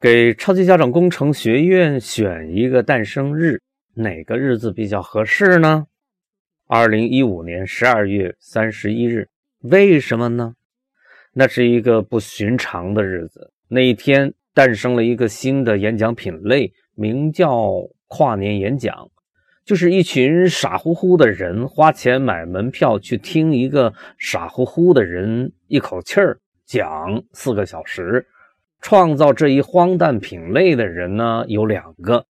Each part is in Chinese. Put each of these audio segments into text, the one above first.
给超级家长工程学院选一个诞生日，哪个日子比较合适呢？二零一五年十二月三十一日，为什么呢？那是一个不寻常的日子，那一天诞生了一个新的演讲品类，名叫跨年演讲，就是一群傻乎乎的人花钱买门票去听一个傻乎乎的人一口气儿讲四个小时。创造这一荒诞品类的人呢，有两个，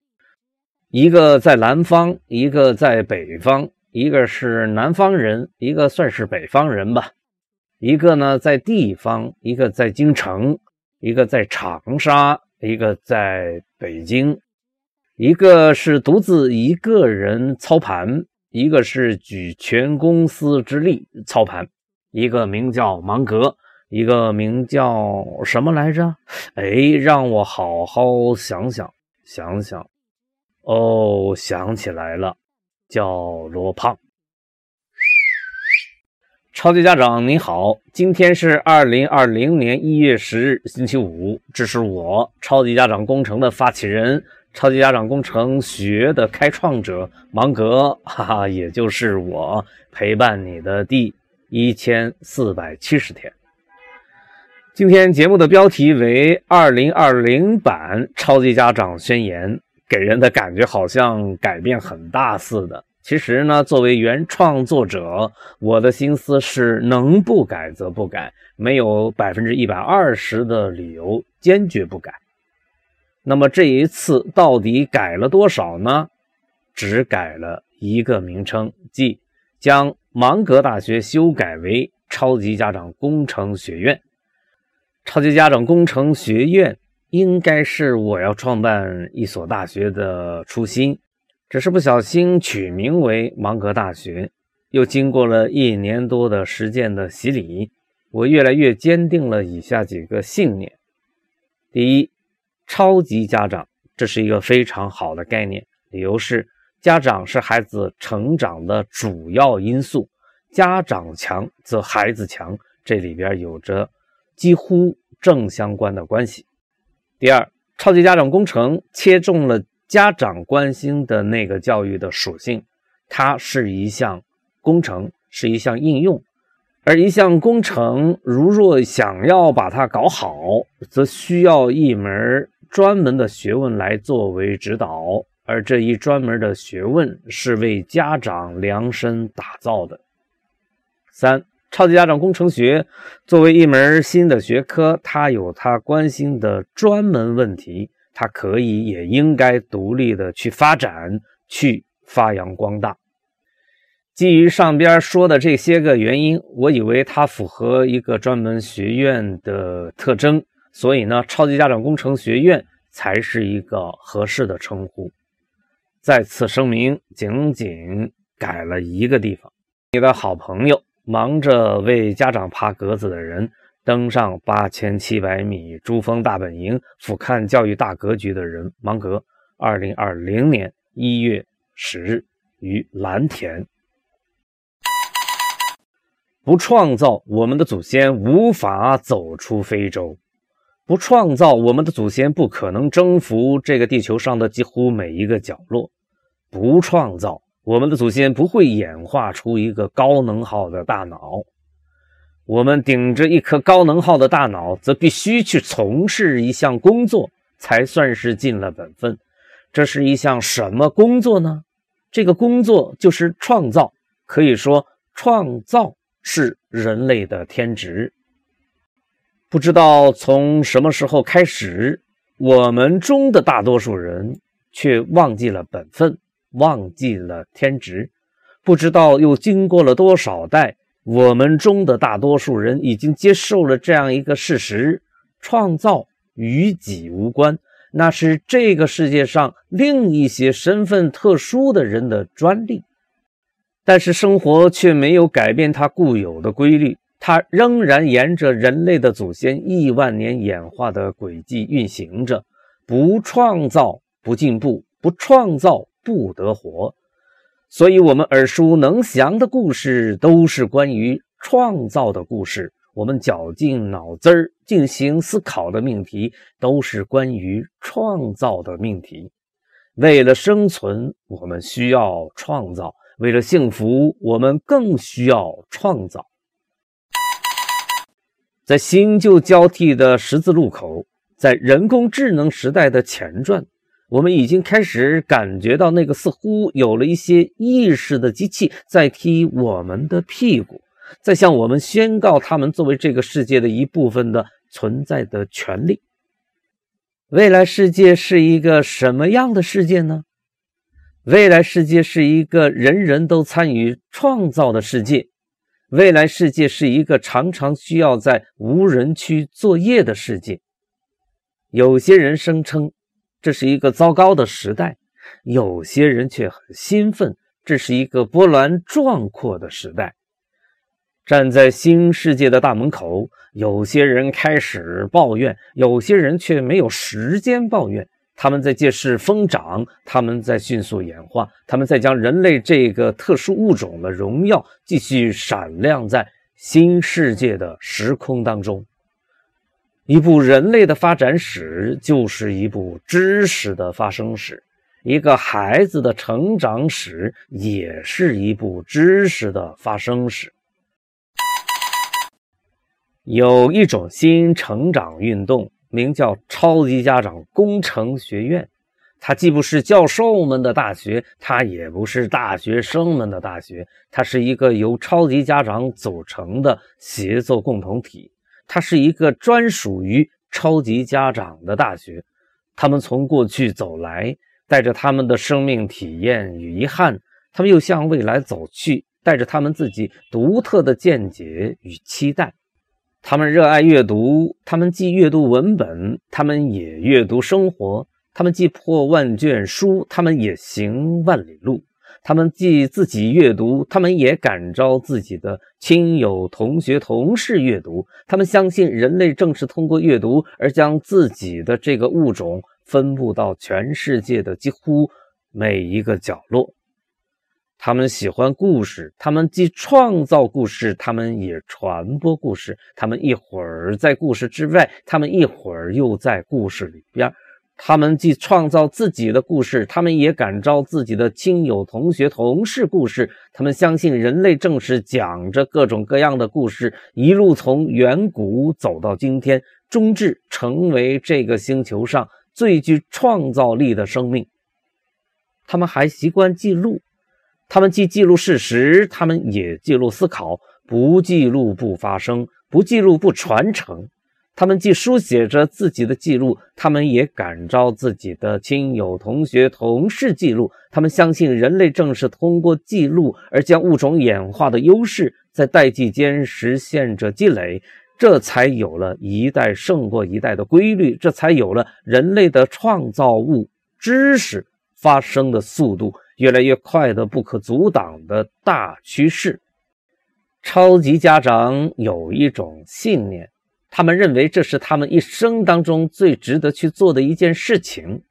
一个在南方，一个在北方，一个是南方人，一个算是北方人吧，一个呢在地方，一个在京城，一个在长沙，一个在北京，一个是独自一个人操盘，一个是举全公司之力操盘，一个名叫芒格。一个名叫什么来着？哎，让我好好想想想想。哦，想起来了，叫罗胖。超级家长你好，今天是二零二零年一月十日，星期五。这是我超级家长工程的发起人，超级家长工程学的开创者芒格，哈哈，也就是我陪伴你的第一千四百七十天。今天节目的标题为《二零二零版超级家长宣言》，给人的感觉好像改变很大似的。其实呢，作为原创作者，我的心思是能不改则不改，没有百分之一百二十的理由坚决不改。那么这一次到底改了多少呢？只改了一个名称，即将芒格大学修改为超级家长工程学院。超级家长工程学院应该是我要创办一所大学的初心，只是不小心取名为芒格大学。又经过了一年多的实践的洗礼，我越来越坚定了以下几个信念：第一，超级家长这是一个非常好的概念，理由是家长是孩子成长的主要因素，家长强则孩子强，这里边有着。几乎正相关的关系。第二，超级家长工程切中了家长关心的那个教育的属性，它是一项工程，是一项应用。而一项工程，如若想要把它搞好，则需要一门专门的学问来作为指导，而这一专门的学问是为家长量身打造的。三。超级家长工程学作为一门新的学科，它有它关心的专门问题，它可以也应该独立的去发展、去发扬光大。基于上边说的这些个原因，我以为它符合一个专门学院的特征，所以呢，超级家长工程学院才是一个合适的称呼。再次声明，仅仅改了一个地方。你的好朋友。忙着为家长爬格子的人，登上八千七百米珠峰大本营，俯瞰教育大格局的人，芒格，二零二零年一月十日于蓝田。不创造，我们的祖先无法走出非洲；不创造，我们的祖先不可能征服这个地球上的几乎每一个角落；不创造。我们的祖先不会演化出一个高能耗的大脑，我们顶着一颗高能耗的大脑，则必须去从事一项工作，才算是尽了本分。这是一项什么工作呢？这个工作就是创造。可以说，创造是人类的天职。不知道从什么时候开始，我们中的大多数人却忘记了本分。忘记了天职，不知道又经过了多少代，我们中的大多数人已经接受了这样一个事实：创造与己无关，那是这个世界上另一些身份特殊的人的专利。但是生活却没有改变它固有的规律，它仍然沿着人类的祖先亿万年演化的轨迹运行着。不创造，不进步；不创造。不得活，所以，我们耳熟能详的故事都是关于创造的故事。我们绞尽脑汁儿进行思考的命题，都是关于创造的命题。为了生存，我们需要创造；为了幸福，我们更需要创造。在新旧交替的十字路口，在人工智能时代的前传，我们已经开始感觉到那个似乎有了一些意识的机器在踢我们的屁股，在向我们宣告他们作为这个世界的一部分的存在的权利。未来世界是一个什么样的世界呢？未来世界是一个人人都参与创造的世界。未来世界是一个常常需要在无人区作业的世界。有些人声称这是一个糟糕的时代，有些人却很兴奋，这是一个波澜壮阔的时代。站在新世界的大门口，有些人开始抱怨，有些人却没有时间抱怨。他们在借势疯长，他们在迅速演化，他们在将人类这个特殊物种的荣耀继续闪亮在新世界的时空当中。一部人类的发展史，就是一部知识的发生史；一个孩子的成长史，也是一部知识的发生史。有一种新成长运动，名叫“超级家长工程学院”。它既不是教授们的大学，它也不是大学生们的大学，它是一个由超级家长组成的协作共同体。它是一个专属于超级家长的大学。他们从过去走来，带着他们的生命体验与遗憾；他们又向未来走去，带着他们自己独特的见解与期待。他们热爱阅读，他们既阅读文本，他们也阅读生活；他们既破万卷书，他们也行万里路；他们既自己阅读，他们也感召自己的亲友、同学、同事阅读。他们相信人类正是通过阅读而将自己的这个物种分布到全世界的几乎每一个角落。他们喜欢故事，他们既创造故事，他们也传播故事。他们一会儿在故事之外，他们一会儿又在故事里边。他们既创造自己的故事，他们也感召自己的亲友、同学、同事故事。他们相信人类正是讲着各种各样的故事，一路从远古走到今天，终至成为这个星球上最具创造力的生命。他们还习惯记录。他们既记录事实，他们也记录思考。不记录不发生，不记录不传承。他们既书写着自己的记录，他们也感召自己的亲友、同学、同事记录。他们相信人类正是通过记录而将物种演化的优势在代际间实现着积累，这才有了一代胜过一代的规律，这才有了人类的创造物知识发生的速度。越来越快的、不可阻挡的大趋势。超级家长有一种信念，他们认为这是他们一生当中最值得去做的一件事情。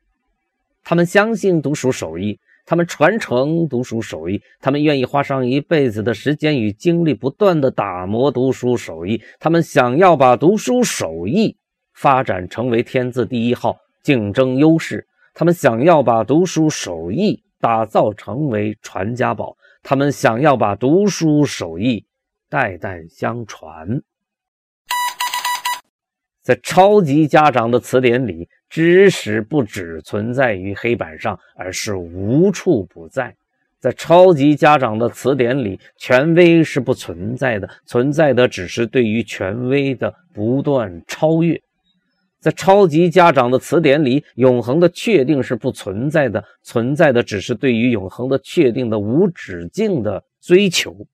他们相信读书手艺，他们传承读书手艺，他们愿意花上一辈子的时间与精力，不断的打磨读书手艺。他们想要把读书手艺发展成为天字第一号竞争优势。他们想要把读书手艺。打造成为传家宝，他们想要把读书手艺代代相传。在超级家长的词典里，知识不只存在于黑板上，而是无处不在。在超级家长的词典里，权威是不存在的，存在的只是对于权威的不断超越。在超级家长的词典里，永恒的确定是不存在的，存在的只是对于永恒的确定的无止境的追求。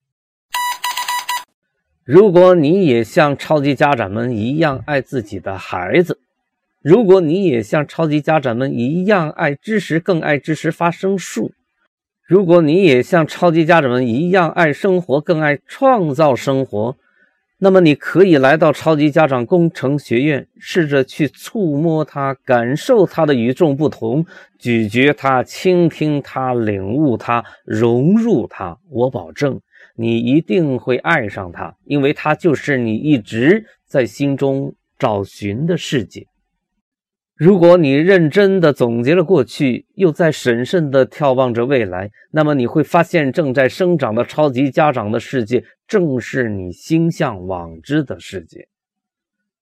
如果你也像超级家长们一样爱自己的孩子，如果你也像超级家长们一样爱知识，更爱知识发生术，如果你也像超级家长们一样爱生活，更爱创造生活。那么，你可以来到超级家长工程学院，试着去触摸它，感受它的与众不同，咀嚼它，倾听它，领悟它，融入它。我保证，你一定会爱上它，因为它就是你一直在心中找寻的世界。如果你认真的总结了过去，又在审慎的眺望着未来，那么你会发现，正在生长的超级家长的世界，正是你心向往之的世界。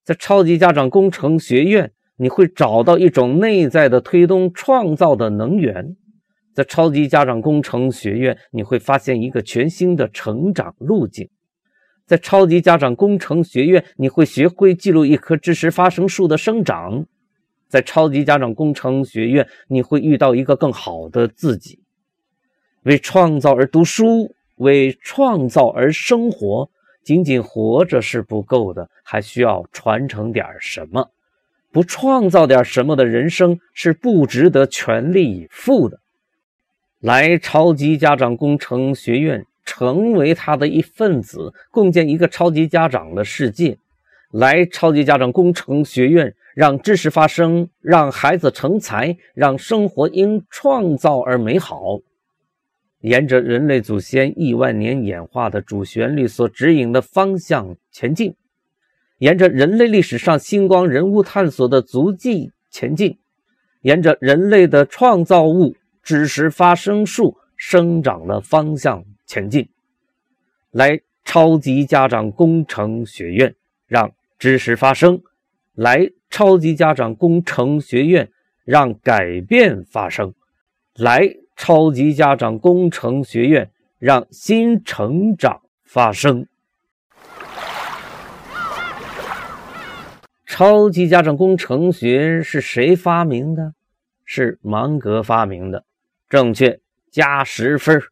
在超级家长工程学院，你会找到一种内在的推动创造的能源。在超级家长工程学院，你会发现一个全新的成长路径。在超级家长工程学院，你会学会记录一棵知识发生树的生长。在超级家长工程学院，你会遇到一个更好的自己。为创造而读书，为创造而生活。仅仅活着是不够的，还需要传承点什么。不创造点什么的人生是不值得全力以赴的。来超级家长工程学院，成为他的一份子，共建一个超级家长的世界。来超级家长工程学院，让知识发生，让孩子成才，让生活因创造而美好。沿着人类祖先亿万年演化的主旋律所指引的方向前进，沿着人类历史上星光人物探索的足迹前进，沿着人类的创造物。知识发生树生长的方向前进，来超级家长工程学院让知识发生，来超级家长工程学院让改变发生，来超级家长工程学院让新成长发生。超级家长工程学是谁发明的？是芒格发明的。正确，加十分。